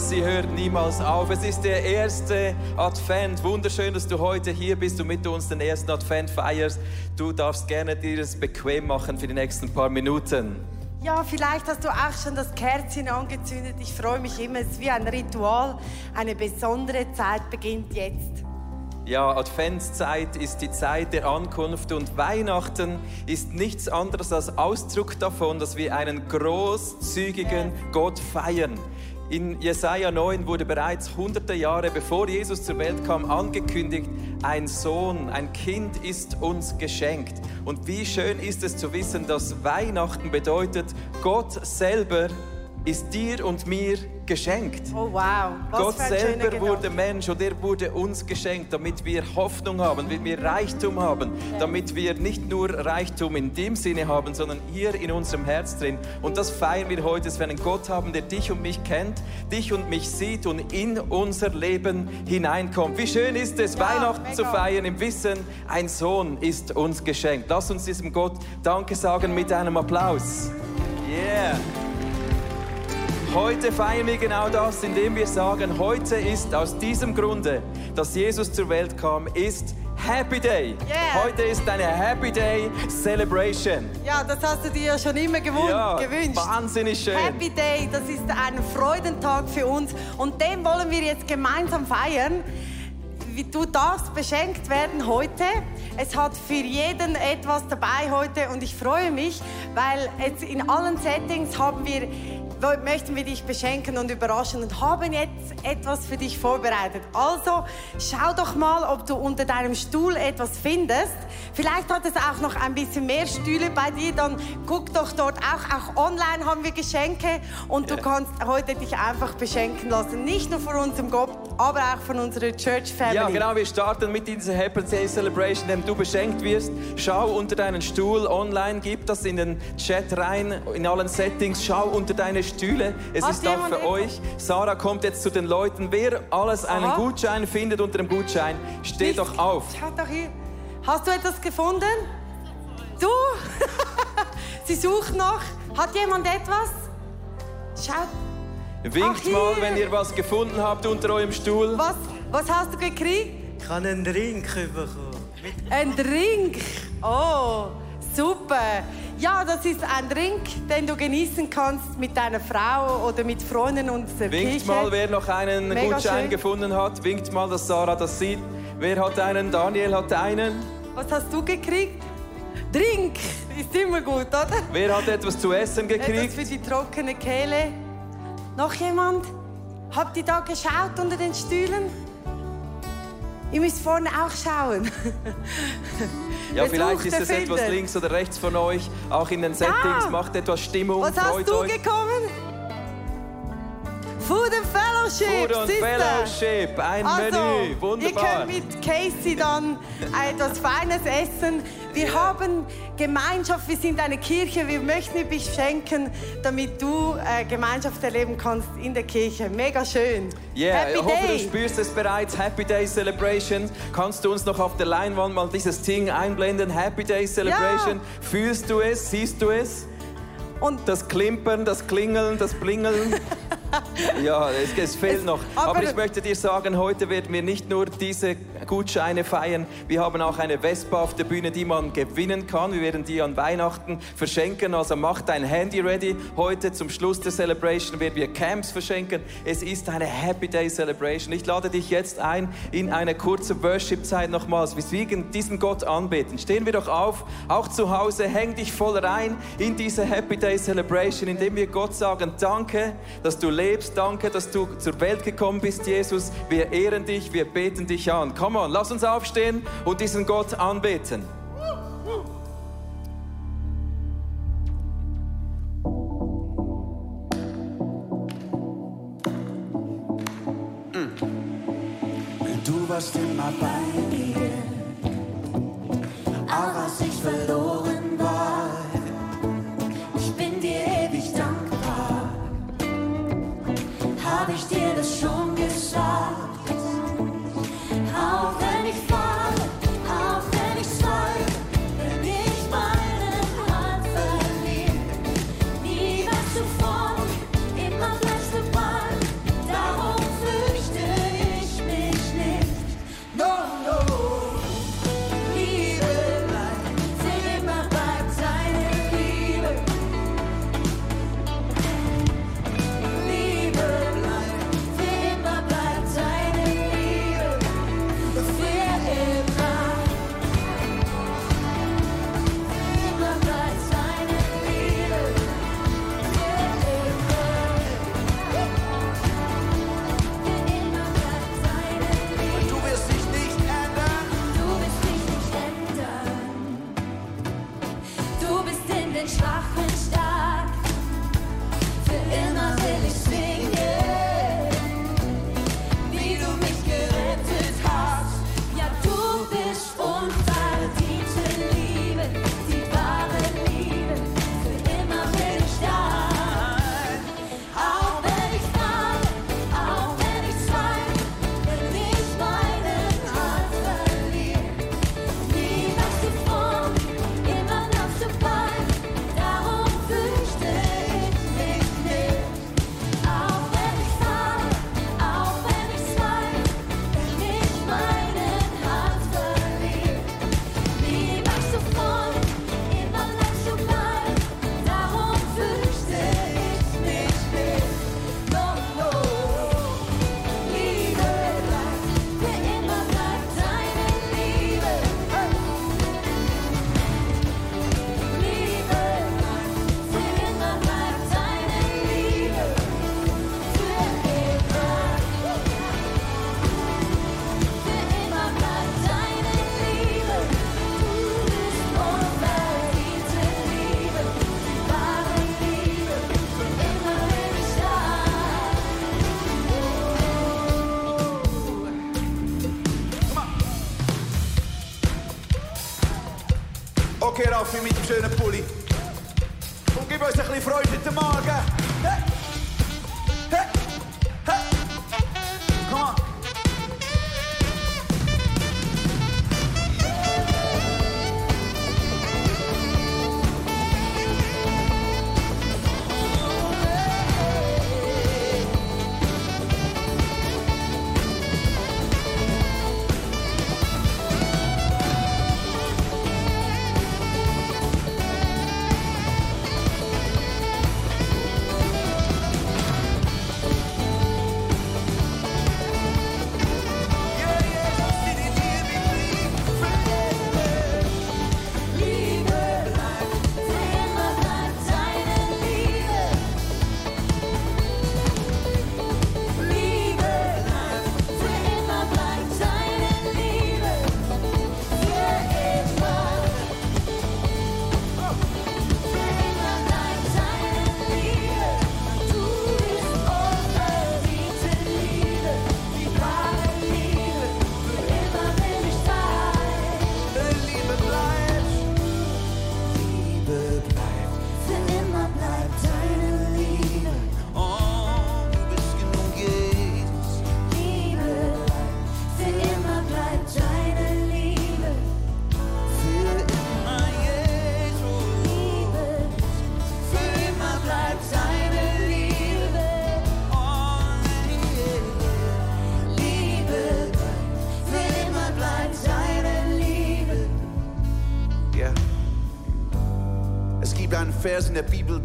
Gottes, sie hört niemals auf. Es ist der erste Advent. Wunderschön, dass du heute hier bist und mit uns den ersten Advent feierst. Du darfst gerne dir es bequem machen für die nächsten paar Minuten. Ja, vielleicht hast du auch schon das Kerzchen angezündet. Ich freue mich immer. Es ist wie ein Ritual. Eine besondere Zeit beginnt jetzt. Ja, Adventszeit ist die Zeit der Ankunft und Weihnachten ist nichts anderes als Ausdruck davon, dass wir einen großzügigen Gott feiern. In Jesaja 9 wurde bereits hunderte Jahre bevor Jesus zur Welt kam angekündigt, ein Sohn, ein Kind ist uns geschenkt. Und wie schön ist es zu wissen, dass Weihnachten bedeutet, Gott selber ist dir und mir geschenkt. Oh wow. Was Gott selber wurde Mensch und er wurde uns geschenkt, damit wir Hoffnung haben, damit wir Reichtum haben, damit wir nicht nur Reichtum in dem Sinne haben, sondern hier in unserem Herz drin. Und das feiern wir heute, dass wir einen Gott haben, der dich und mich kennt, dich und mich sieht und in unser Leben hineinkommt. Wie schön ist es, Ja, Weihnachten mega. zu feiern im Wissen, ein Sohn ist uns geschenkt. Lass uns diesem Gott Danke sagen mit einem Applaus. Yeah. Heute feiern wir genau das, indem wir sagen, heute ist aus diesem Grunde, dass Jesus zur Welt kam, ist Happy Day. Yeah. Heute ist eine Happy Day Celebration. Ja, das hast du dir ja schon immer gewun- Ja, gewünscht. wahnsinnig schön. Happy Day, das ist ein Freudentag für uns und den wollen wir jetzt gemeinsam feiern. Wie- Du darfst beschenkt werden heute. Es hat für jeden etwas dabei heute und ich freue mich, weil jetzt in allen Settings haben wir möchten wir dich beschenken und überraschen und haben jetzt etwas für dich vorbereitet. Also schau doch mal, ob du unter deinem Stuhl etwas findest. Vielleicht hat es auch noch ein bisschen mehr Stühle bei dir, dann guck doch dort auch. Auch online haben wir Geschenke und du kannst heute dich einfach beschenken lassen. Nicht nur von unserem Gott, aber auch von unserer Church Family. Ja, genau, wir starten mit dieser Happy Day Celebration, indem du beschenkt wirst. Schau unter deinen Stuhl online, gib das in den Chat rein, in allen Settings. Schau unter deine Stühle. Es Hat ist da für euch. Sarah kommt jetzt zu den Leuten. Wer alles einen Aha. Gutschein findet unter dem Gutschein, steh Nicht- doch auf. Schau doch hier. Hast du etwas gefunden? Du? Sie sucht noch. Hat jemand etwas? Schau. Winkt Ach, mal, wenn ihr was gefunden habt unter eurem Stuhl. Was, was hast du gekriegt? Ich habe einen Drink bekommen. Ein Drink. Oh, super. Ja, das ist ein Drink, den du genießen kannst mit deiner Frau oder mit Freunden unserer Winkt Kirche. mal, wer noch einen Mega Gutschein schön. gefunden hat. Winkt mal, dass Sarah das sieht. Wer hat einen? Daniel hat einen. Was hast du gekriegt? Drink. Ist immer gut, oder? Wer hat etwas zu essen Etwas gekriegt? für die trockene Kehle. Noch jemand? Habt ihr da geschaut unter den Stühlen? Ihr müsst vorne auch schauen. Ja, vielleicht ist es etwas findet. links oder rechts von euch. Auch in den Settings macht etwas Stimmung. Was freut hast du euch. bekommen? Food and Fellowship. Food and? Fellowship, ein Also, Menü, ihr wunderbar. könnt mit Casey dann etwas Feines essen. Wir haben Gemeinschaft, wir sind eine Kirche, wir möchten dir beschenken, damit du äh, Gemeinschaft erleben kannst in der Kirche. Mega schön. Yeah, Happy ich hoffe, du Day. spürst es bereits. Happy Day Celebration. Kannst du uns noch auf der Leinwand mal dieses Ding einblenden? Happy Day Celebration. Ja. Fühlst du es? Siehst du es? Und Das Klimpern, das Klingeln, das Blingeln. Ja, es, es fehlt Es- noch. Aber, aber- ich möchte dir sagen, heute werden wir nicht nur diese Gutscheine feiern, wir haben auch eine Vespa auf der Bühne, die man gewinnen kann. Wir werden die an Weihnachten verschenken. Also mach dein Handy ready. Heute zum Schluss der Celebration werden wir Camps verschenken. Es ist eine Happy Day Celebration. Ich lade dich jetzt ein in eine kurze Worship-Zeit nochmals. Wir diesen Gott anbeten. Stehen wir doch auf, auch zu Hause, häng dich voll rein in diese Happy Day Celebration, indem wir Gott sagen, danke, dass du lebst, danke, dass du zur Welt gekommen bist, Jesus. Wir ehren dich, wir beten dich an. Come on, lass uns aufstehen und diesen Gott anbeten. Du warst immer bei mir, auch als ich verloren schon Okay, Raffi mit dem schönen Pulli. Und gib uns ein bisschen Freude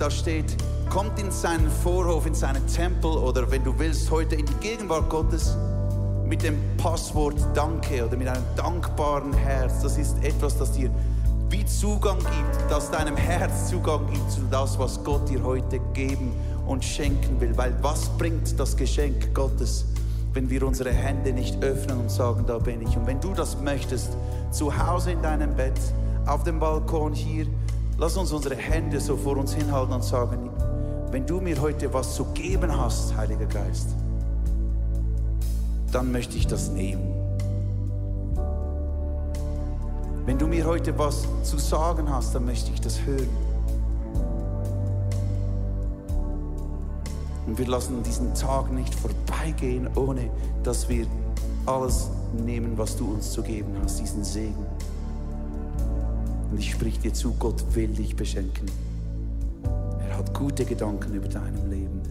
da steht, kommt in seinen Vorhof, in seinen Tempel oder wenn du willst, heute in die Gegenwart Gottes mit dem Passwort Danke oder mit einem dankbaren Herz. Das ist etwas, das dir wie Zugang gibt, das deinem Herz Zugang gibt zu das, was Gott dir heute geben und schenken will. Weil was bringt das Geschenk Gottes, wenn wir unsere Hände nicht öffnen und sagen, da bin ich. Und wenn du das möchtest, zu Hause in deinem Bett, auf dem Balkon hier, lass uns unsere Hände so vor uns hinhalten und sagen, wenn du mir heute was zu geben hast, Heiliger Geist, dann möchte ich das nehmen. Wenn du mir heute was zu sagen hast, dann möchte ich das hören. Und wir lassen diesen Tag nicht vorbeigehen, ohne dass wir alles nehmen, was du uns zu geben hast, diesen Segen. Und ich sprich dir zu, Gott will dich beschenken. Er hat gute Gedanken über deinem Leben.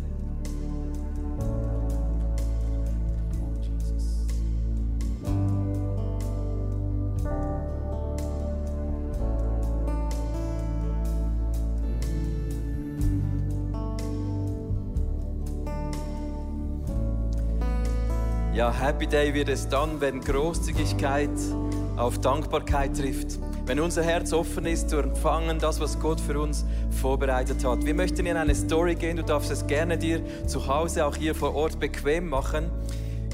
Ja, Happy Day wird es dann, wenn Großzügigkeit auf Dankbarkeit trifft. Wenn unser Herz offen ist zu empfangen, das, was Gott für uns vorbereitet hat. Wir möchten in eine Story gehen. Du darfst es gerne dir zu Hause, auch hier vor Ort bequem machen.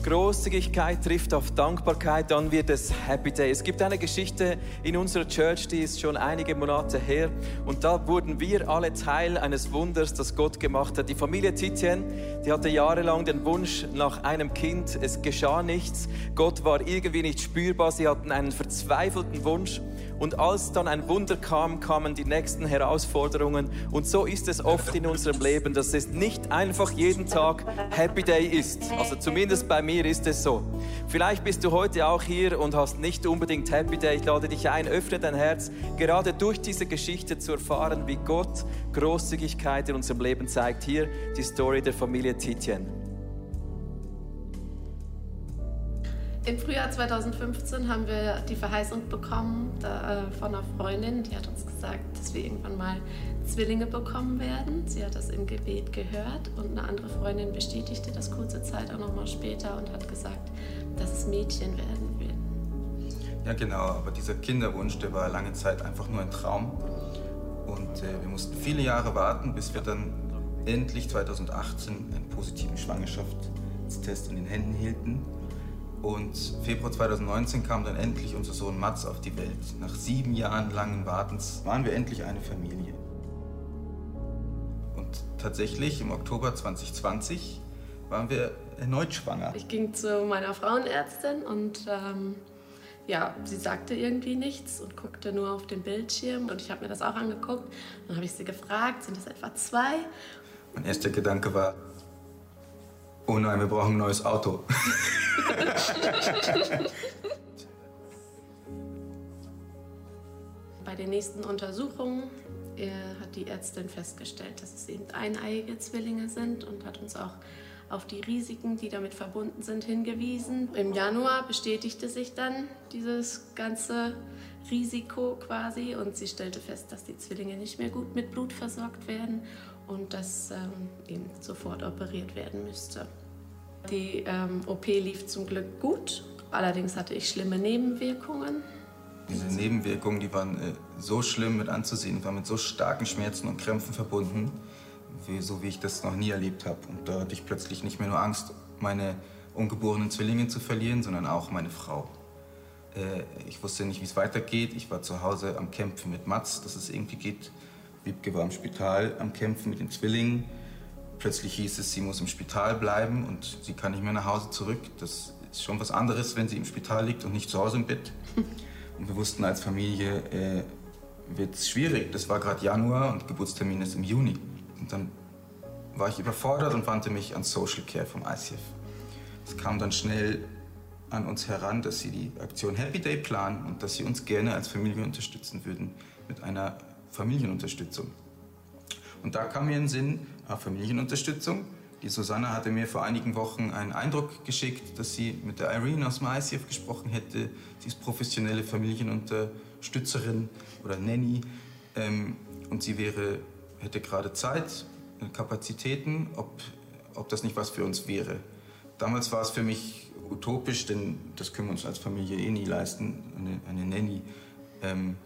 Großzügigkeit trifft auf Dankbarkeit, dann wird es Happy Day. Es gibt eine Geschichte in unserer Church, die ist schon einige Monate her. Und da wurden wir alle Teil eines Wunders, das Gott gemacht hat. Die Familie Titien, die hatte jahrelang den Wunsch nach einem Kind. Es geschah nichts. Gott war irgendwie nicht spürbar. Sie hatten einen verzweifelten Wunsch. Und als dann ein Wunder kam, kamen die nächsten Herausforderungen. Und so ist es oft in unserem Leben, dass es nicht einfach jeden Tag Happy Day ist. Also zumindest bei mir ist es so. Vielleicht bist du heute auch hier und hast nicht unbedingt Happy Day. Ich lade dich ein, öffne dein Herz, gerade durch diese Geschichte zu erfahren, wie Gott Großzügigkeit in unserem Leben zeigt. Hier die Story der Familie Titien. Im Frühjahr 2015 haben wir die Verheißung bekommen äh, von einer Freundin, die hat uns gesagt, dass wir irgendwann mal Zwillinge bekommen werden. Sie hat das im Gebet gehört und eine andere Freundin bestätigte das kurze Zeit auch nochmal später und hat gesagt, dass es Mädchen werden wird. Ja, genau, aber dieser Kinderwunsch, der war lange Zeit einfach nur ein Traum. Und äh, wir mussten viele Jahre warten, bis wir dann endlich 2018 einen positiven Schwangerschaftstest in den Händen hielten. Und Februar 2019 kam dann endlich unser Sohn Mats auf die Welt. Nach sieben Jahren langen Wartens waren wir endlich eine Familie. Tatsächlich im Oktober 2020 waren wir erneut schwanger. Ich ging zu meiner Frauenärztin und ähm, ja, sie sagte irgendwie nichts und guckte nur auf den Bildschirm und ich habe mir das auch angeguckt. Dann habe ich sie gefragt, sind das etwa zwei? Mein erster Gedanke war, oh nein, wir brauchen ein neues Auto. Bei den nächsten Untersuchungen hat die Ärztin festgestellt, dass es eben eineiige Zwillinge sind und hat uns auch auf die Risiken, die damit verbunden sind, hingewiesen. Im Januar bestätigte sich dann dieses ganze Risiko quasi und sie stellte fest, dass die Zwillinge nicht mehr gut mit Blut versorgt werden und dass ähm, eben sofort operiert werden müsste. Die ähm, OP lief zum Glück gut, allerdings hatte ich schlimme Nebenwirkungen. Diese Nebenwirkungen, die waren äh, so schlimm mit anzusehen, waren mit so starken Schmerzen und Krämpfen verbunden, wie, so wie ich das noch nie erlebt habe. Und da hatte ich plötzlich nicht mehr nur Angst, meine ungeborenen Zwillinge zu verlieren, sondern auch meine Frau. Äh, ich wusste nicht, wie es weitergeht. Ich war zu Hause am Kämpfen mit Mats, dass es irgendwie geht. Wiebke war im Spital am Kämpfen mit den Zwillingen. Plötzlich hieß es, sie muss im Spital bleiben und sie kann nicht mehr nach Hause zurück. Das ist schon was anderes, wenn sie im Spital liegt und nicht zu Hause im Bett. Und wir wussten als Familie, äh, wird es schwierig. Das war gerade Januar und Geburtstermin ist im Juni. Und dann war ich überfordert und wandte mich an Social Care vom ICF. Es kam dann schnell an uns heran, dass sie die Aktion Happy Day planen und dass sie uns gerne als Familie unterstützen würden mit einer Familienunterstützung. Und da kam mir in den Sinn, ah, Familienunterstützung. Die Susanne hatte mir vor einigen Wochen einen Eindruck geschickt, dass sie mit der Irene aus dem ICF gesprochen hätte. Sie ist professionelle Familienunterstützerin oder Nanny. Ähm, und sie wäre, hätte gerade Zeit, äh, Kapazitäten, ob, ob das nicht was für uns wäre. Damals war es für mich utopisch, denn das können wir uns als Familie eh nie leisten, eine, eine Nanny. Ähm,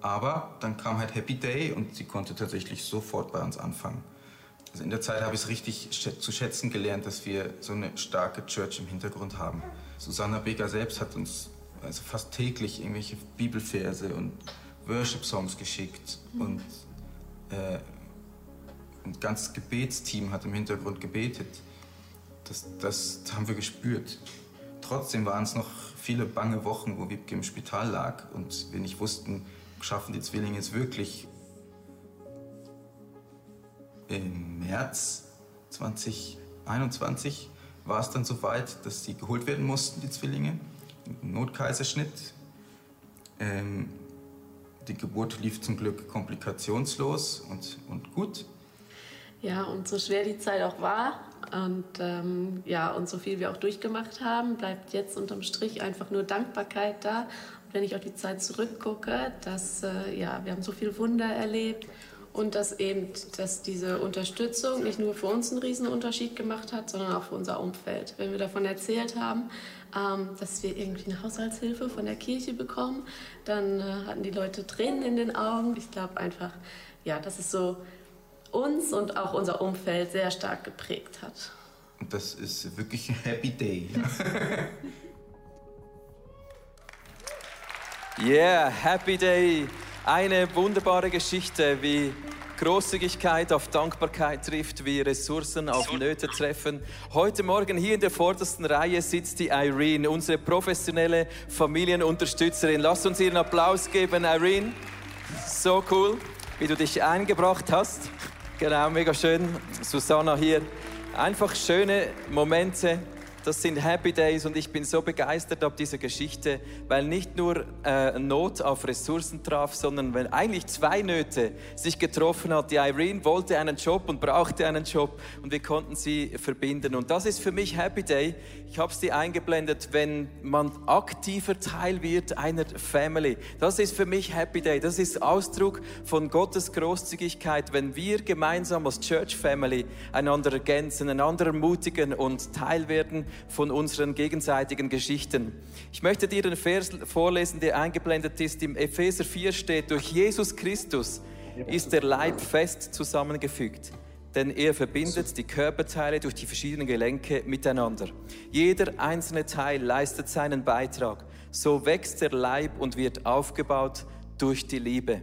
aber dann kam halt Happy Day und sie konnte tatsächlich sofort bei uns anfangen. Also in der Zeit habe ich es richtig zu schätzen gelernt, dass wir so eine starke Church im Hintergrund haben. Susanna Beger selbst hat uns also fast täglich irgendwelche Bibelverse und Worship-Songs geschickt mhm. und äh, ein ganzes Gebetsteam hat im Hintergrund gebetet. Das, das haben wir gespürt. Trotzdem waren es noch viele bange Wochen, wo Wiebke im Spital lag und wir nicht wussten, schaffen die Zwillinge es wirklich. Im März 2021 war es dann soweit, dass sie geholt werden mussten, die Zwillinge. Notkaiserschnitt. Ähm, die Geburt lief zum Glück komplikationslos und, und gut. Ja, und so schwer die Zeit auch war und ähm, ja, und so viel wir auch durchgemacht haben, bleibt jetzt unterm Strich einfach nur Dankbarkeit da wenn ich auf die Zeit zurückgucke, dass äh, ja, wir haben so viel Wunder erlebt und dass eben, dass diese Unterstützung nicht nur für uns einen Riesenunterschied gemacht hat, sondern auch für unser Umfeld. Wenn wir davon erzählt haben, ähm, dass wir irgendwie eine Haushaltshilfe von der Kirche bekommen, dann äh, hatten die Leute Tränen in den Augen. Ich glaube einfach, ja, dass es so uns und auch unser Umfeld sehr stark geprägt hat. Und das ist wirklich ein Happy Day. Ja. Yeah, Happy Day. Eine wunderbare Geschichte, wie Großzügigkeit auf Dankbarkeit trifft, wie Ressourcen auf Nöte treffen. Heute Morgen hier in der vordersten Reihe sitzt die Irene, unsere professionelle Familienunterstützerin. Lass uns ihr einen Applaus geben, Irene. So cool, wie du dich eingebracht hast. Genau, mega schön. Susanna hier. Einfach schöne Momente das sind Happy Days und ich bin so begeistert ab dieser Geschichte, weil nicht nur äh, Not auf Ressourcen traf, sondern wenn eigentlich zwei Nöte sich getroffen hat. Die Irene wollte einen Job und brauchte einen Job und wir konnten sie verbinden. Und das ist für mich Happy Day. Ich habe es dir eingeblendet, wenn man aktiver Teil wird einer Family. Das ist für mich Happy Day. Das ist Ausdruck von Gottes Großzügigkeit, wenn wir gemeinsam als Church Family einander ergänzen, einander ermutigen und Teil werden von unseren gegenseitigen Geschichten. Ich möchte dir den Vers vorlesen, der eingeblendet ist. Im Epheser 4 steht, durch Jesus Christus ist der Leib fest zusammengefügt denn er verbindet die Körperteile durch die verschiedenen Gelenke miteinander. Jeder einzelne Teil leistet seinen Beitrag. So wächst der Leib und wird aufgebaut durch die Liebe.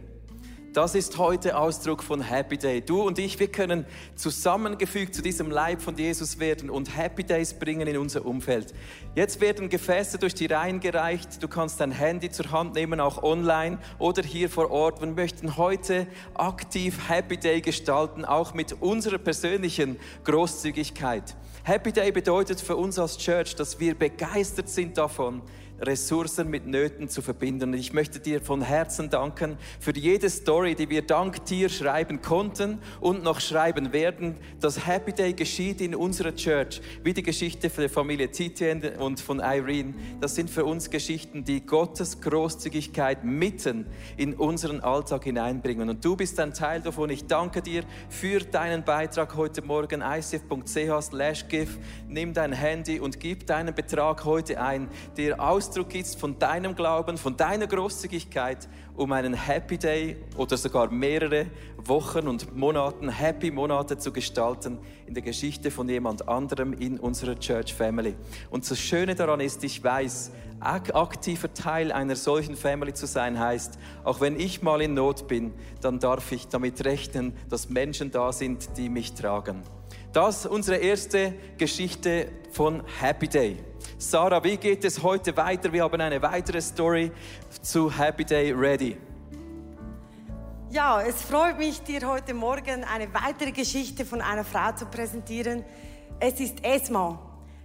Das ist heute Ausdruck von Happy Day. Du und ich, wir können zusammengefügt zu diesem Leib von Jesus werden und Happy Days bringen in unser Umfeld. Jetzt werden Gefäße durch die Reihen gereicht. Du kannst dein Handy zur Hand nehmen, auch online oder hier vor Ort. Wir möchten heute aktiv Happy Day gestalten, auch mit unserer persönlichen Großzügigkeit. Happy Day bedeutet für uns als Church, dass wir begeistert sind davon, Ressourcen mit Nöten zu verbinden. Und ich möchte dir von Herzen danken für jede Story, die wir dank dir schreiben konnten und noch schreiben werden. Das Happy Day geschieht in unserer Church, wie die Geschichte von der Familie Titien und von Irene. Das sind für uns Geschichten, die Gottes Großzügigkeit mitten in unseren Alltag hineinbringen. Und du bist ein Teil davon. Ich danke dir für deinen Beitrag heute Morgen. icf.ch slash give. Nimm dein Handy und gib deinen Betrag heute ein, der aus Ausdruck ist von deinem Glauben, von deiner Großzügigkeit, um einen Happy Day oder sogar mehrere Wochen und Monaten, Happy Monate zu gestalten in der Geschichte von jemand anderem in unserer Church Family. Und das Schöne daran ist, ich weiß, aktiver Teil einer solchen Family zu sein heißt, auch wenn ich mal in Not bin, dann darf ich damit rechnen, dass Menschen da sind, die mich tragen. Das ist unsere erste Geschichte von Happy Day. Sarah, wie geht es heute weiter? Wir haben eine weitere Story zu Happy Day Ready. Ja, es freut mich, dir heute Morgen eine weitere Geschichte von einer Frau zu präsentieren. Es ist Esma.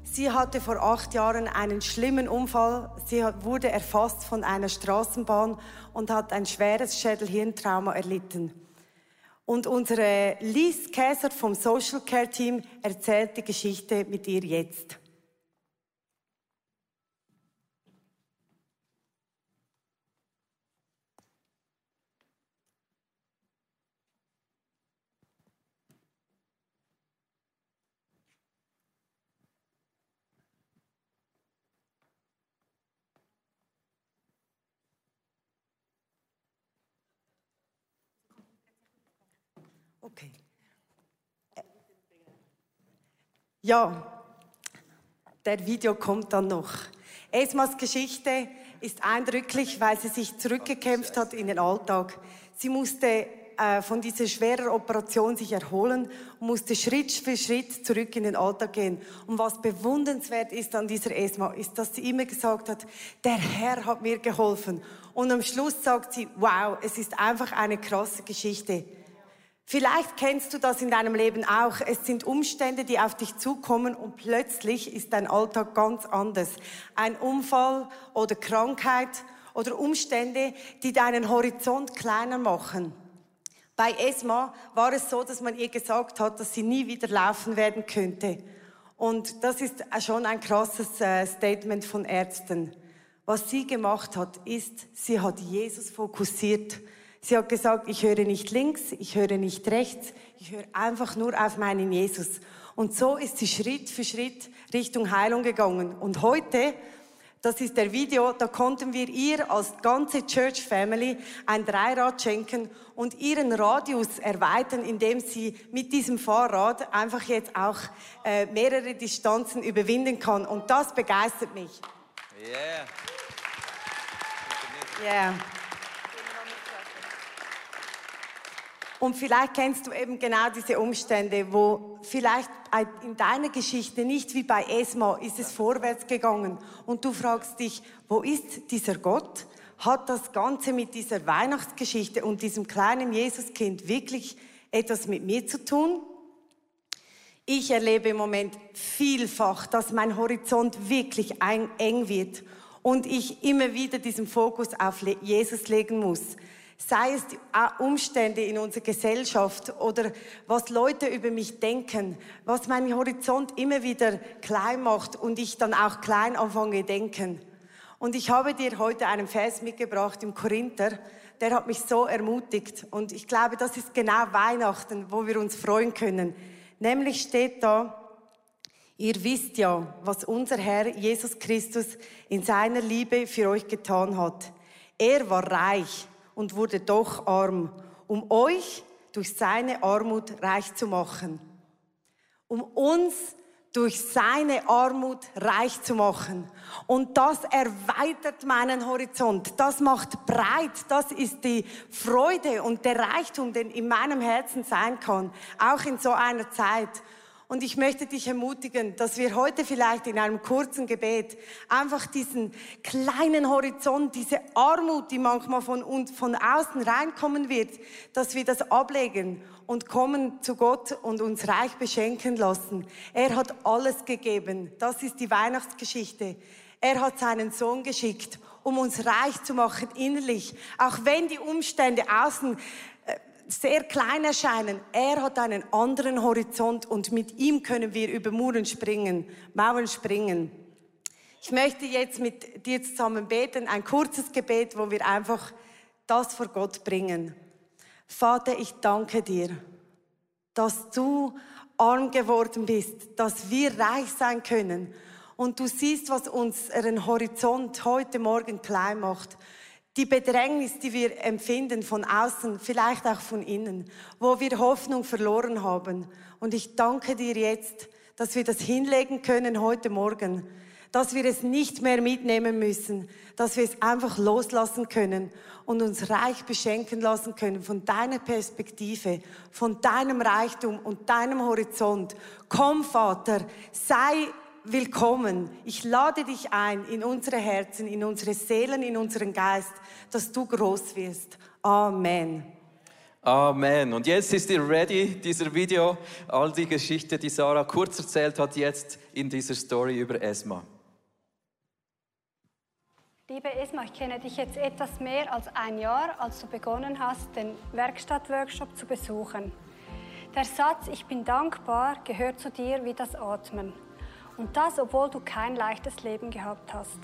Sie hatte vor acht Jahren einen schlimmen Unfall. Sie wurde erfasst von einer Straßenbahn und hat ein schweres Schädelhirntrauma erlitten. Und unsere Liz Käser vom Social Care Team erzählt die Geschichte mit ihr jetzt. Okay. Ja, der Video kommt dann noch. Esmas Geschichte ist eindrücklich, weil sie sich zurückgekämpft hat in den Alltag. Sie musste äh, von dieser schweren Operation sich erholen und musste Schritt für Schritt zurück in den Alltag gehen. Und was bewundernswert ist an dieser Esma, ist, dass sie immer gesagt hat, der Herr hat mir geholfen. Und am Schluss sagt sie, wow, es ist einfach eine krasse Geschichte. Vielleicht kennst du das in deinem Leben auch. Es sind Umstände, die auf dich zukommen und plötzlich ist dein Alltag ganz anders. Ein Unfall oder Krankheit oder Umstände, die deinen Horizont kleiner machen. Bei Esma war es so, dass man ihr gesagt hat, dass sie nie wieder laufen werden könnte. Und das ist schon ein krasses äh, Statement von Ärzten. Was sie gemacht hat, ist, sie hat Jesus fokussiert Sie hat gesagt, ich höre nicht links, ich höre nicht rechts, ich höre einfach nur auf meinen Jesus. Und so ist sie Schritt für Schritt Richtung Heilung gegangen. Und heute, das ist der Video, da konnten wir ihr als ganze Church Family ein Dreirad schenken und ihren Radius erweitern, indem sie mit diesem Fahrrad einfach jetzt auch äh, mehrere Distanzen überwinden kann. Und das begeistert mich. Yeah. Yeah. Und vielleicht kennst du eben genau diese Umstände, wo vielleicht in deiner Geschichte nicht wie bei Esma ist es vorwärts gegangen und du fragst dich, wo ist dieser Gott? Hat das Ganze mit dieser Weihnachtsgeschichte und diesem kleinen Jesuskind wirklich etwas mit mir zu tun? Ich erlebe im Moment vielfach, dass mein Horizont wirklich eng wird und ich immer wieder diesen Fokus auf Jesus legen muss sei es die Umstände in unserer Gesellschaft oder was Leute über mich denken, was meinen Horizont immer wieder klein macht und ich dann auch klein anfange denken. Und ich habe dir heute einen Vers mitgebracht im Korinther, der hat mich so ermutigt und ich glaube, das ist genau Weihnachten, wo wir uns freuen können. Nämlich steht da, Ihr wisst ja, was unser Herr Jesus Christus in seiner Liebe für euch getan hat. Er war reich und wurde doch arm, um euch durch seine Armut reich zu machen. Um uns durch seine Armut reich zu machen. Und das erweitert meinen Horizont. Das macht breit. Das ist die Freude und der Reichtum, den in meinem Herzen sein kann. Auch in so einer Zeit. Und ich möchte dich ermutigen, dass wir heute vielleicht in einem kurzen Gebet einfach diesen kleinen Horizont, diese Armut, die manchmal von uns, von außen reinkommen wird, dass wir das ablegen und kommen zu Gott und uns reich beschenken lassen. Er hat alles gegeben. Das ist die Weihnachtsgeschichte. Er hat seinen Sohn geschickt, um uns reich zu machen innerlich. Auch wenn die Umstände außen sehr klein erscheinen. Er hat einen anderen Horizont und mit ihm können wir über Muren springen, Mauern springen. Ich möchte jetzt mit dir zusammen beten, ein kurzes Gebet, wo wir einfach das vor Gott bringen. Vater, ich danke dir, dass du arm geworden bist, dass wir reich sein können. Und du siehst, was unseren Horizont heute Morgen klein macht die Bedrängnis, die wir empfinden von außen, vielleicht auch von innen, wo wir Hoffnung verloren haben. Und ich danke dir jetzt, dass wir das hinlegen können heute Morgen, dass wir es nicht mehr mitnehmen müssen, dass wir es einfach loslassen können und uns reich beschenken lassen können von deiner Perspektive, von deinem Reichtum und deinem Horizont. Komm, Vater, sei willkommen. Ich lade dich ein in unsere Herzen, in unsere Seelen, in unseren Geist, dass du groß wirst. Amen. Amen. Und jetzt ist ihr ready, dieser Video, all die Geschichte, die Sarah kurz erzählt hat, jetzt in dieser Story über Esma. Liebe Esma, ich kenne dich jetzt etwas mehr als ein Jahr, als du begonnen hast, den Werkstattworkshop zu besuchen. Der Satz Ich bin dankbar gehört zu dir wie das Atmen. Und das, obwohl du kein leichtes Leben gehabt hast.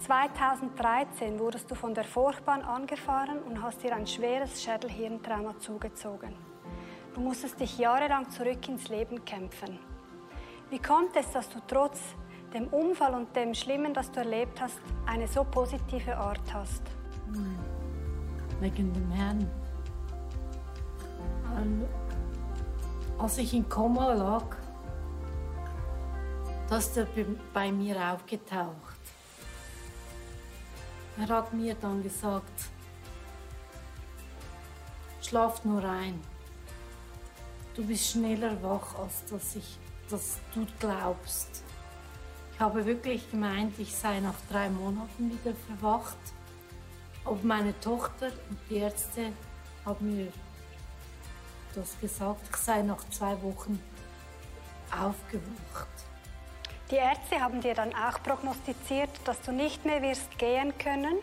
2013 wurdest du von der Furchtbahn angefahren und hast dir ein schweres Schädelhirntrauma zugezogen. Du musstest dich jahrelang zurück ins Leben kämpfen. Wie kommt es, dass du trotz dem Unfall und dem Schlimmen, das du erlebt hast, eine so positive Art hast? Wegen dem Herrn. Ähm, als ich in Koma lag, da ist er bei mir aufgetaucht. Er hat mir dann gesagt, schlaf nur ein. Du bist schneller wach, als dass, ich, dass du glaubst. Ich habe wirklich gemeint, ich sei nach drei Monaten wieder verwacht. Aber meine Tochter und die Ärzte haben mir das gesagt, ich sei nach zwei Wochen aufgewacht. Die Ärzte haben dir dann auch prognostiziert, dass du nicht mehr wirst gehen können.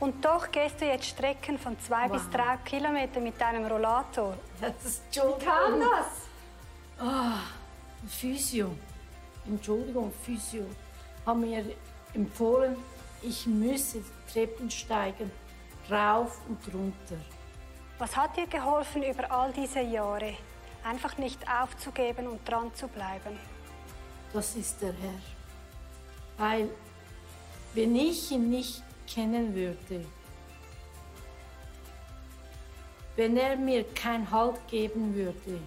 Und doch gehst du jetzt Strecken von zwei wow. bis drei Kilometern mit deinem Rollator. Das ist Wie kam das? Oh, Physio. Entschuldigung, Physio. Haben mir empfohlen, ich müsse Treppen steigen, rauf und runter. Was hat dir geholfen über all diese Jahre? Einfach nicht aufzugeben und dran zu bleiben das ist der Herr. Weil wenn ich ihn nicht kennen würde, wenn er mir kein Halt geben würde,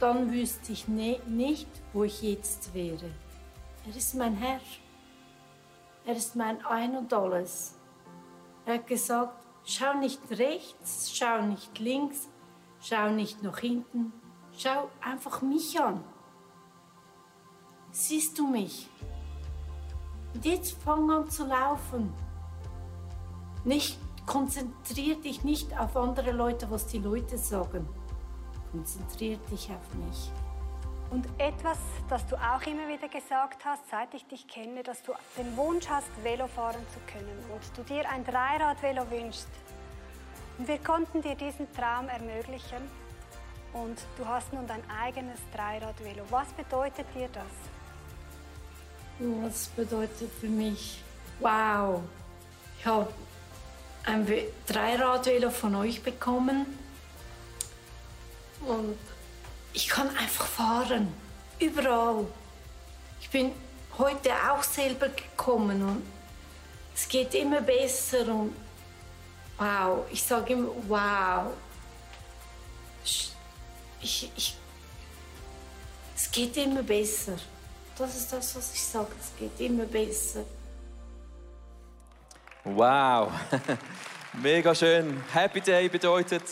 dann wüsste ich ne nicht, wo ich jetzt wäre. Er ist mein Herr. Er ist mein Ein und alles. Er hat gesagt, schau nicht rechts, schau nicht links, schau nicht nach hinten, schau einfach mich an siehst du mich. Und jetzt fang an zu laufen. Nicht, konzentrier dich nicht auf andere Leute, was die Leute sagen. Konzentrier dich auf mich. Und etwas, das du auch immer wieder gesagt hast, seit ich dich kenne, dass du den Wunsch hast, Velo fahren zu können und du dir ein Dreirad-Velo wünschst. Und wir konnten dir diesen Traum ermöglichen und du hast nun dein eigenes Dreirad-Velo. Was bedeutet dir das? Was bedeutet für mich, wow, ich habe ein Dreiradvelo von euch bekommen und ich kann einfach fahren, überall. Ich bin heute auch selber gekommen und es geht immer besser und wow, ich sage immer wow. Ich, ich, es geht immer besser. Das ist das, was ich sage. Es geht immer besser. Wow, mega schön. Happy Day bedeutet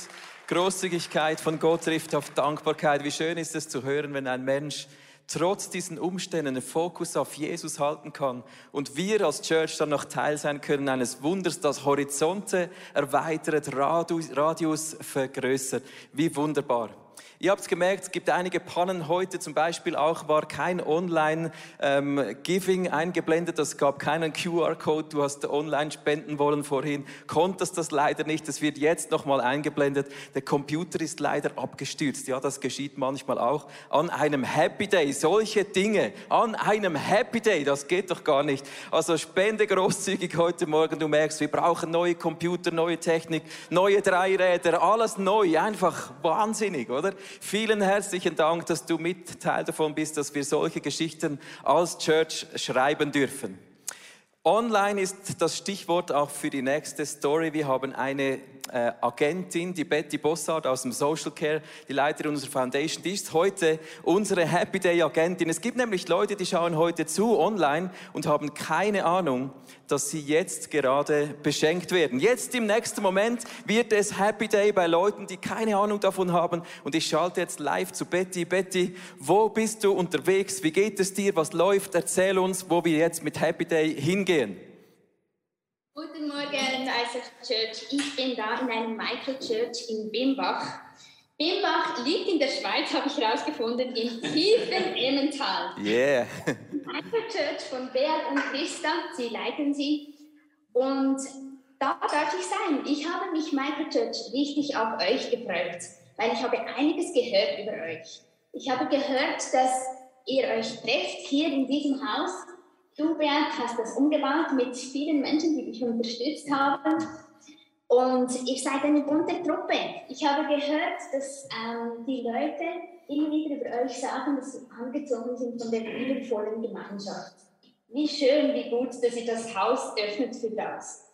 Großzügigkeit von Gott trifft auf Dankbarkeit. Wie schön ist es zu hören, wenn ein Mensch trotz diesen Umständen den Fokus auf Jesus halten kann und wir als Church dann noch Teil sein können eines Wunders, das Horizonte erweitert, Radius, vergrößert. Wie wunderbar. Ihr habt gemerkt, es gibt einige Pannen heute. Zum Beispiel auch war kein Online-Giving ähm, eingeblendet. Es gab keinen QR-Code. Du hast online spenden wollen vorhin. Konntest das leider nicht. Das wird jetzt nochmal eingeblendet. Der Computer ist leider abgestürzt. Ja, das geschieht manchmal auch. An einem Happy Day. Solche Dinge. An einem Happy Day. Das geht doch gar nicht. Also spende großzügig heute Morgen. Du merkst, wir brauchen neue Computer, neue Technik, neue Dreiräder. Alles neu. Einfach wahnsinnig, oder? Vielen herzlichen Dank, dass du mit Teil davon bist, dass wir solche Geschichten als Church schreiben dürfen. Online ist das Stichwort auch für die nächste Story. Wir haben eine äh, Agentin, die Betty Bossard aus dem Social Care, die Leiterin unserer Foundation, die ist heute unsere Happy Day Agentin. Es gibt nämlich Leute, die schauen heute zu online und haben keine Ahnung, dass sie jetzt gerade beschenkt werden. Jetzt im nächsten Moment wird es Happy Day bei Leuten, die keine Ahnung davon haben. Und ich schalte jetzt live zu Betty. Betty, wo bist du unterwegs? Wie geht es dir? Was läuft? Erzähl uns, wo wir jetzt mit Happy Day hingehen gehen. Guten Morgen, ISF Church. Ich bin da in einem Microchurch in Bimbach. Bimbach liegt in der Schweiz, habe ich herausgefunden, im tiefen Emmental. Yeah. Microchurch von Beat und Christa, sie leiten sie. Und da darf ich sein. Ich habe mich Microchurch richtig auf euch gefreut, weil ich habe einiges gehört über euch. Ich habe gehört, dass ihr euch trefft hier in diesem Haus Du, Bernd, hast das umgebaut mit vielen Menschen, die dich unterstützt haben. Und ihr seid eine bunte Truppe. Ich habe gehört, dass ähm, die Leute immer wieder über euch sagen, dass sie angezogen sind von der liebevollen Gemeinschaft. Wie schön, wie gut, dass ihr das Haus öffnet für das.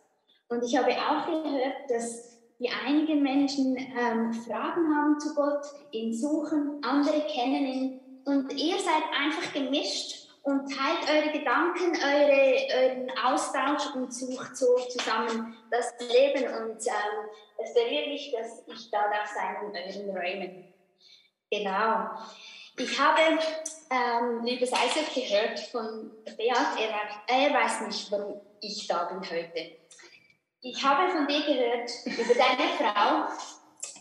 Und ich habe auch gehört, dass die einige Menschen ähm, Fragen haben zu Gott, ihn suchen, andere kennen ihn. Und ihr seid einfach gemischt und teilt eure Gedanken, eure, euren Austausch und sucht so zusammen das Leben. Und ähm, es berührt mich, dass ich da darf sein in euren Räumen. Genau. Ich habe, ähm, liebes Isaac, gehört von Beat, er, er weiß nicht, warum ich da bin heute. Ich habe von dir gehört, über deine Frau,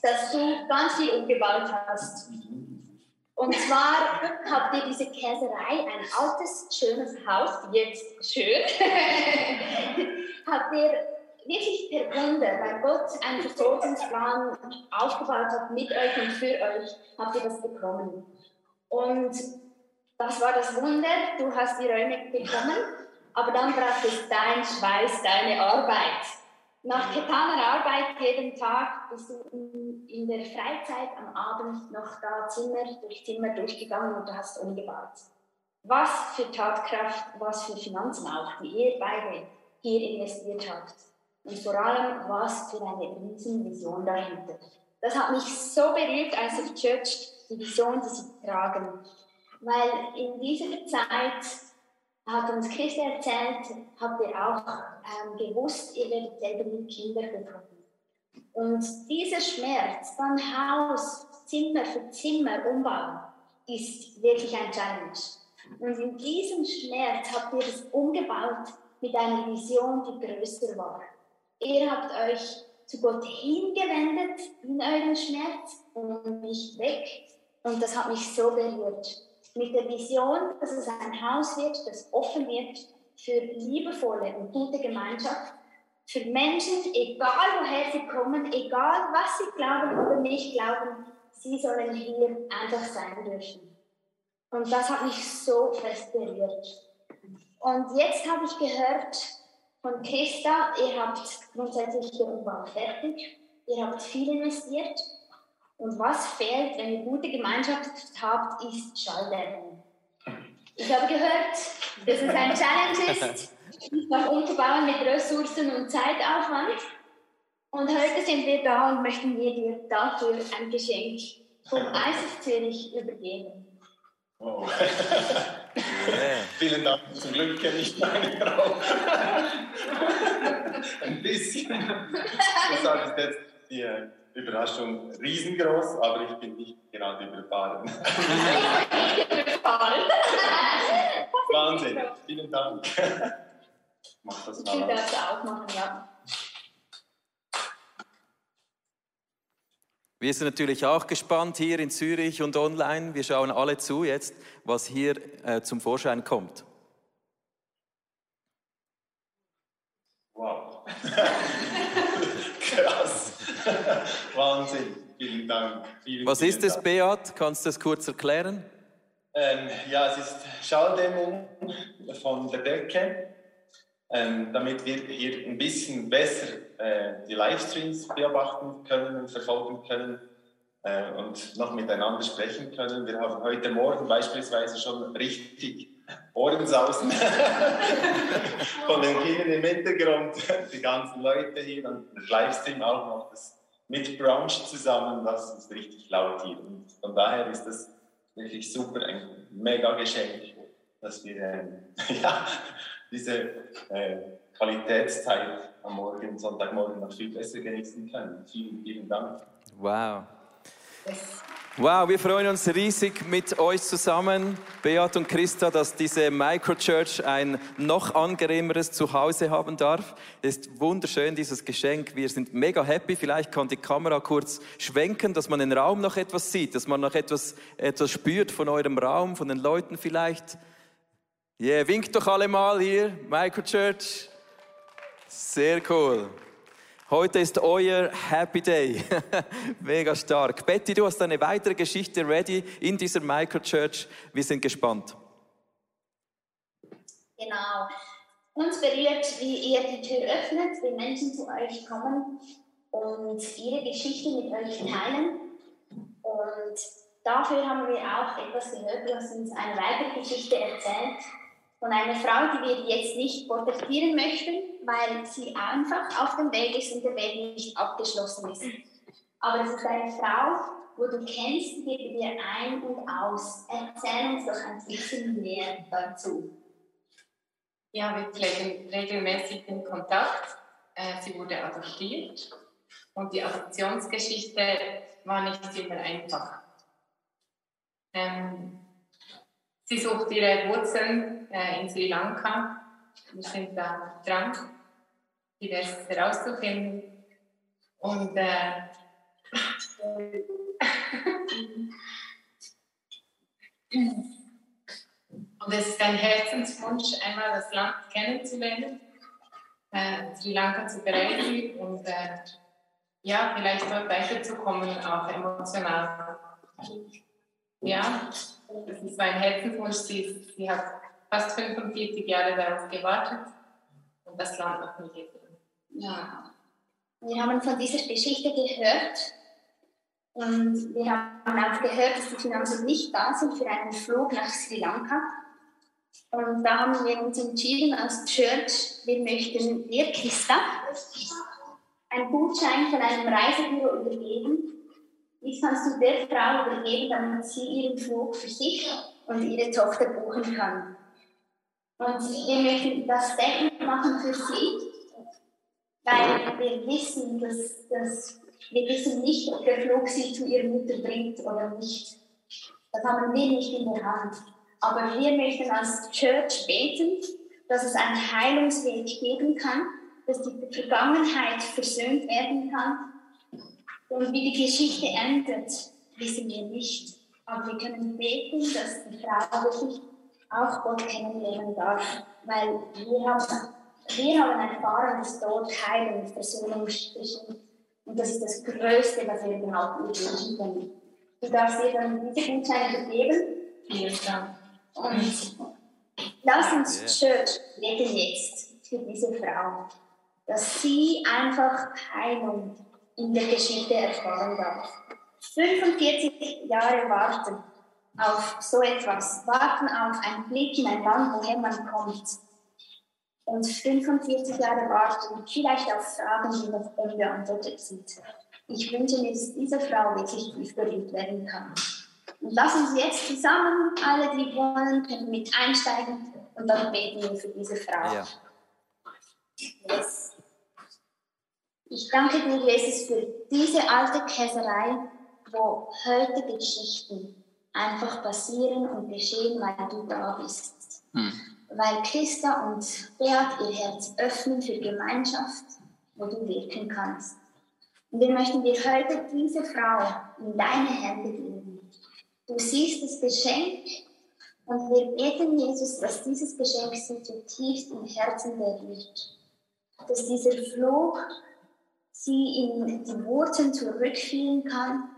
dass du ganz viel umgebaut hast. Und zwar habt ihr diese Käserei, ein altes, schönes Haus, jetzt schön, habt ihr wirklich per Wunder, weil Gott einen Versorgungsplan aufgebaut hat mit euch und für euch, habt ihr das bekommen. Und das war das Wunder, du hast die Räume bekommen, aber dann braucht es dein Schweiß, deine Arbeit. Nach getaner Arbeit jeden Tag bist du in der Freizeit am Abend noch da Zimmer durch Zimmer durchgegangen und du hast umgebaut. Was für Tatkraft, was für Finanzen auch, die ihr beide hier investiert habt. Und vor allem, was für eine riesen Vision dahinter. Das hat mich so berührt als auf Church, die Vision, die sie tragen. Weil in dieser Zeit hat uns Christi erzählt, habt ihr auch ähm, gewusst, ihr werdet selber nie Kinder bekommen. Und dieser Schmerz, dann Haus, Zimmer für Zimmer umbauen, ist wirklich ein Challenge. Und in diesem Schmerz habt ihr es umgebaut mit einer Vision, die größer war. Ihr habt euch zu Gott hingewendet in euren Schmerz und nicht weg. Und das hat mich so berührt mit der Vision, dass es ein Haus wird, das offen wird für liebevolle und gute Gemeinschaft, für Menschen, egal woher sie kommen, egal was sie glauben oder nicht glauben, sie sollen hier einfach sein dürfen. Und das hat mich so fest berührt. Und jetzt habe ich gehört von Christa, ihr habt grundsätzlich hier Umbau fertig, ihr habt viel investiert und was fehlt, wenn ihr gute Gemeinschaft habt, ist Schalldämmung. Ich habe gehört, dass es ein Challenge ist, noch umzubauen mit Ressourcen und Zeitaufwand. Und heute sind wir da und möchten wir dir dafür ein Geschenk vom ISF Zürich übergeben. Oh. Vielen Dank. Zum Glück kenne ich meine Frau. Ein bisschen. Deshalb ist jetzt die äh, Überraschung riesengroß, aber ich bin nicht gerade überfahren. Wahnsinn. Vielen Dank. Mach das Ich mal. will das auch machen, ja. Wir sind natürlich auch gespannt hier in Zürich und online. Wir schauen alle zu jetzt, was hier äh, zum Vorschein kommt. Wow. Krass. Wahnsinn. Vielen Dank. Vielen, Was vielen ist es. Beat? Kannst du das kurz erklären? Ähm, ja, es ist Schalldämmung von der Decke, ähm, damit wir hier ein bisschen besser äh, die Livestreams beobachten können und verfolgen können äh, und noch miteinander sprechen können. Wir haben heute Morgen beispielsweise schon richtig Ohrensausen von den Kindern im Hintergrund, die ganzen Leute hier und der Livestream auch noch das mit Brunch zusammen, das ist richtig laut hier. Und von daher ist das wirklich super, ein mega Geschenk, dass wir ähm, ja, diese äh, Qualitätszeit am Morgen, Sonntagmorgen noch viel besser genießen können. Vielen, vielen Dank. Wow. Wow, wir freuen uns riesig mit euch zusammen, Beat und Christa, dass diese Microchurch ein noch angenehmeres Zuhause haben darf. Es ist wunderschön, dieses Geschenk. Wir sind mega happy. Vielleicht kann die Kamera kurz schwenken, dass man den Raum noch etwas sieht, dass man noch etwas, etwas spürt von eurem Raum, von den Leuten vielleicht. Yeah, winkt doch alle mal hier, Microchurch. Sehr cool. Heute ist euer Happy Day. Mega stark. Betty, du hast eine weitere Geschichte ready in dieser Microchurch. Wir sind gespannt. Genau. Uns berührt, wie ihr die Tür öffnet, wenn Menschen zu euch kommen und ihre Geschichte mit euch teilen. Und dafür haben wir auch etwas gehört, was uns eine weitere Geschichte erzählt von einer Frau, die wir jetzt nicht porträtieren möchten, weil sie einfach auf dem Weg ist und der Weg nicht abgeschlossen ist. Aber es ist eine Frau, wo du kennst, die dir ein und aus. Erzähl uns doch ein bisschen mehr dazu. Ja, wir pflegen regelmäßig den Kontakt. Äh, Sie wurde adoptiert und die Adoptionsgeschichte war nicht immer einfach. Ähm, sie sucht ihre Wurzeln äh, in Sri Lanka. Wir sind da dran, diverses herauszufinden. Und äh, Und es ist ein Herzenswunsch, einmal das Land kennenzulernen, äh, Sri Lanka zu bereisen und äh, ja, vielleicht dort weiterzukommen, auch emotional. Ja, das ist mein Herzenswunsch. Sie, sie hat fast 45 Jahre darauf gewartet und das Land noch nie gesehen. Ja. Wir haben von dieser Geschichte gehört und wir haben auch gehört, dass die Finanzen nicht da sind für einen Flug nach Sri Lanka. Und da haben wir uns entschieden als Church, wir möchten dir, Christa, einen Gutschein von einem Reisebüro übergeben. Dies kannst du der Frau übergeben, damit sie ihren Flug für sich und ihre Tochter buchen kann. Und wir möchten das Statement machen für sie, weil wir wissen, dass, dass wir wissen nicht, ob der Flug sie zu ihrer Mutter bringt oder nicht. Das haben wir nicht in der Hand. Aber wir möchten als Church beten, dass es einen Heilungsweg geben kann, dass die Vergangenheit versöhnt werden kann. Und wie die Geschichte endet, wissen wir nicht. Aber wir können beten, dass die Frau wirklich auch Gott kennenlernen darf. Weil wir haben, wir haben erfahren, dass dort Heilung und Versöhnung geschieht. Und das ist das Größte, was wir überhaupt wünschen können. Du darfst dir dann diese Gutscheine. Vielen Dank. Und lass uns Church beten jetzt für diese Frau, dass sie einfach Heilung in der Geschichte erfahren darf. 45 Jahre warten auf so etwas, warten auf einen Blick in ein Land, woher man kommt. Und 45 Jahre warten, vielleicht auf Fragen, die noch unbeantwortet sind. Ich wünsche mir, dass diese Frau wirklich tief berührt werden kann. Und lass uns jetzt zusammen, alle, die wollen, können mit einsteigen und dann beten wir für diese Frau. Ja. Yes. Ich danke dir, Jesus, für diese alte Käserei, wo heute Geschichten einfach passieren und geschehen, weil du da bist. Weil Christa und Beat ihr Herz öffnen für Gemeinschaft, wo du wirken kannst. Und wir möchten dir heute diese Frau in deine Hände geben. Du siehst das Geschenk und wir beten, Jesus, dass dieses Geschenk sie zutiefst im Herzen berührt. Dass dieser Fluch sie in die Wurzeln zurückführen kann,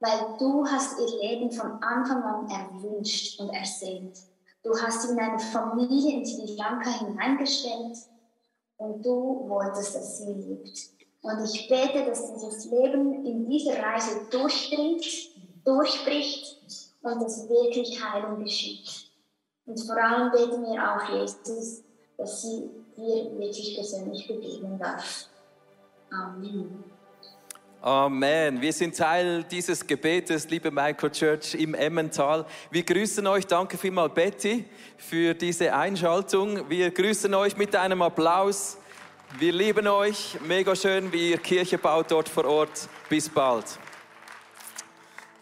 weil du hast ihr Leben von Anfang an erwünscht und ersehnt. Du hast in eine Familie in Sri Lanka hineingestellt und du wolltest, dass sie lebt. Und ich bete, dass dieses Leben in dieser Reise durchdringt, durchbricht und dass wirklich Heilung geschieht. Und vor allem beten wir auch, Jesus, dass sie dir wirklich persönlich begegnen darf. Amen. Amen. Wir sind Teil dieses Gebetes, liebe Microchurch im Emmental. Wir grüßen euch. Danke vielmals, Betty, für diese Einschaltung. Wir grüßen euch mit einem Applaus. Wir lieben euch. Mega schön, wie ihr Kirche baut dort vor Ort. Bis bald.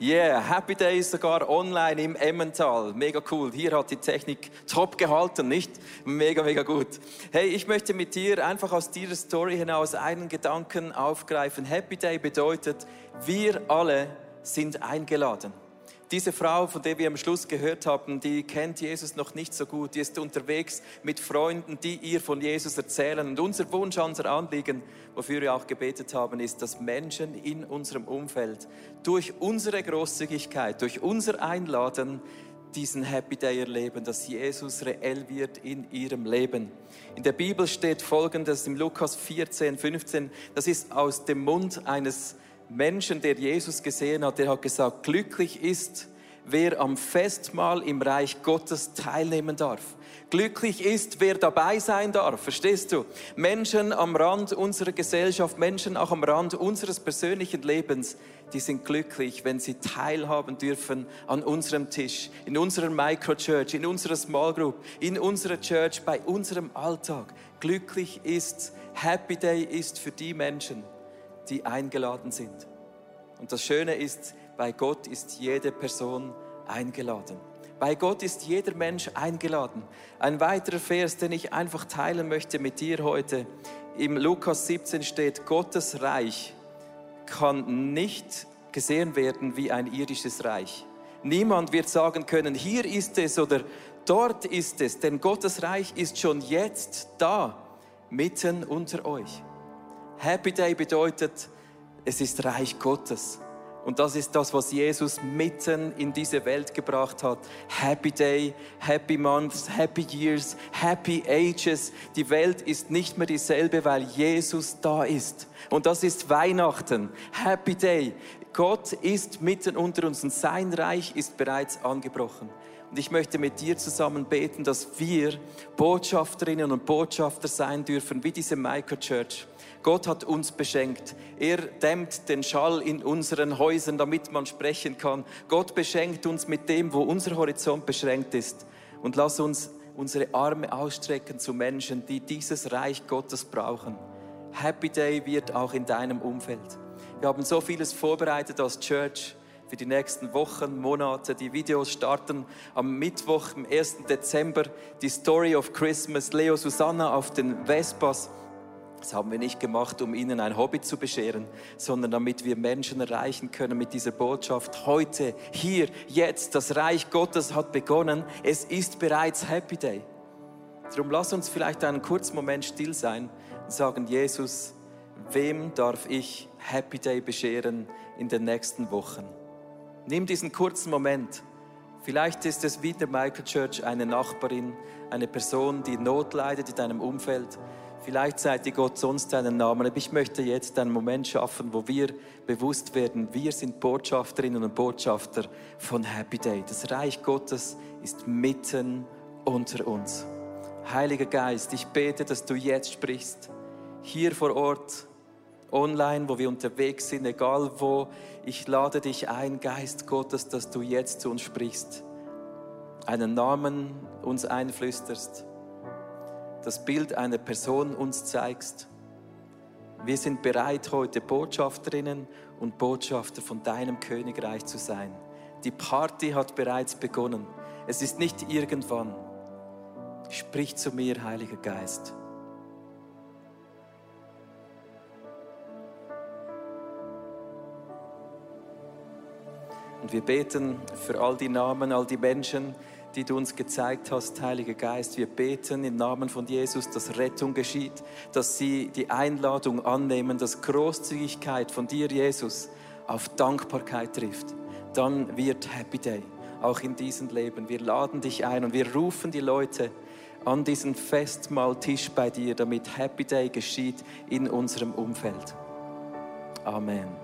Yeah, Happy Days sogar online im Emmental. Mega cool. Hier hat die Technik top gehalten, nicht? Mega, mega gut. Hey, ich möchte mit dir einfach aus dieser Story hinaus einen Gedanken aufgreifen. Happy Day bedeutet, wir alle sind eingeladen. Diese Frau, von der wir am Schluss gehört haben, die kennt Jesus noch nicht so gut. Die ist unterwegs mit Freunden, die ihr von Jesus erzählen. Und unser Wunsch, unser Anliegen, wofür wir auch gebetet haben, ist, dass Menschen in unserem Umfeld durch unsere Großzügigkeit, durch unser Einladen diesen Happy Day erleben, dass Jesus reell wird in ihrem Leben. In der Bibel steht Folgendes im Lukas 14, 15. Das ist aus dem Mund eines Menschen, der Jesus gesehen hat, der hat gesagt, glücklich ist, wer am Festmahl im Reich Gottes teilnehmen darf. Glücklich ist, wer dabei sein darf. Verstehst du? Menschen am Rand unserer Gesellschaft, Menschen auch am Rand unseres persönlichen Lebens, die sind glücklich, wenn sie teilhaben dürfen an unserem Tisch, in unserer Microchurch, in unserer Small Group, in unserer Church, bei unserem Alltag. Glücklich ist, Happy Day ist für die Menschen, die eingeladen sind. Und das Schöne ist, bei Gott ist jede Person eingeladen. Bei Gott ist jeder Mensch eingeladen. Ein weiterer Vers, den ich einfach teilen möchte mit dir heute. Im Lukas 17 steht, Gottes Reich kann nicht gesehen werden wie ein irdisches Reich. Niemand wird sagen können, hier ist es oder dort ist es, denn Gottes Reich ist schon jetzt da, mitten unter euch. Happy Day bedeutet, es ist Reich Gottes. Und das ist das, was Jesus mitten in diese Welt gebracht hat. Happy Day, Happy Months, Happy Years, Happy Ages. Die Welt ist nicht mehr dieselbe, weil Jesus da ist. Und das ist Weihnachten. Happy Day. Gott ist mitten unter uns und sein Reich ist bereits angebrochen. Und ich möchte mit dir zusammen beten, dass wir Botschafterinnen und Botschafter sein dürfen, wie diese Microchurch. Gott hat uns beschenkt. Er dämmt den Schall in unseren Häusern, damit man sprechen kann. Gott beschenkt uns mit dem, wo unser Horizont beschränkt ist. Und lass uns unsere Arme ausstrecken zu Menschen, die dieses Reich Gottes brauchen. Happy Day wird auch in deinem Umfeld. Wir haben so vieles vorbereitet als Church für die nächsten Wochen, Monate. Die Videos starten am Mittwoch, am 1. Dezember. Die Story of Christmas, Leo Susanna auf den Vespas. Das haben wir nicht gemacht, um ihnen ein Hobby zu bescheren, sondern damit wir Menschen erreichen können mit dieser Botschaft. Heute, hier, jetzt, das Reich Gottes hat begonnen. Es ist bereits Happy Day. Darum lass uns vielleicht einen kurzen Moment still sein und sagen, Jesus, wem darf ich Happy Day bescheren in den nächsten Wochen? Nimm diesen kurzen Moment. Vielleicht ist es wie der Michael Church eine Nachbarin, eine Person, die Not leidet in deinem Umfeld. Ihr Gott sonst einen Namen, ich möchte jetzt einen Moment schaffen, wo wir bewusst werden, wir sind Botschafterinnen und Botschafter von Happy Day. Das Reich Gottes ist mitten unter uns. Heiliger Geist, ich bete, dass du jetzt sprichst, hier vor Ort online, wo wir unterwegs sind, egal wo. Ich lade dich ein, Geist Gottes, dass du jetzt zu uns sprichst, einen Namen uns einflüsterst, das Bild einer Person uns zeigst. Wir sind bereit, heute Botschafterinnen und Botschafter von deinem Königreich zu sein. Die Party hat bereits begonnen. Es ist nicht irgendwann. Sprich zu mir, Heiliger Geist. Und wir beten für all die Namen, all die Menschen, die du uns gezeigt hast, Heiliger Geist. Wir beten im Namen von Jesus, dass Rettung geschieht, dass sie die Einladung annehmen, dass Großzügigkeit von dir, Jesus, auf Dankbarkeit trifft. Dann wird Happy Day, auch in diesem Leben. Wir laden dich ein und wir rufen die Leute an diesen Festmahltisch bei dir, damit Happy Day geschieht in unserem Umfeld. Amen.